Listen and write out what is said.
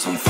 some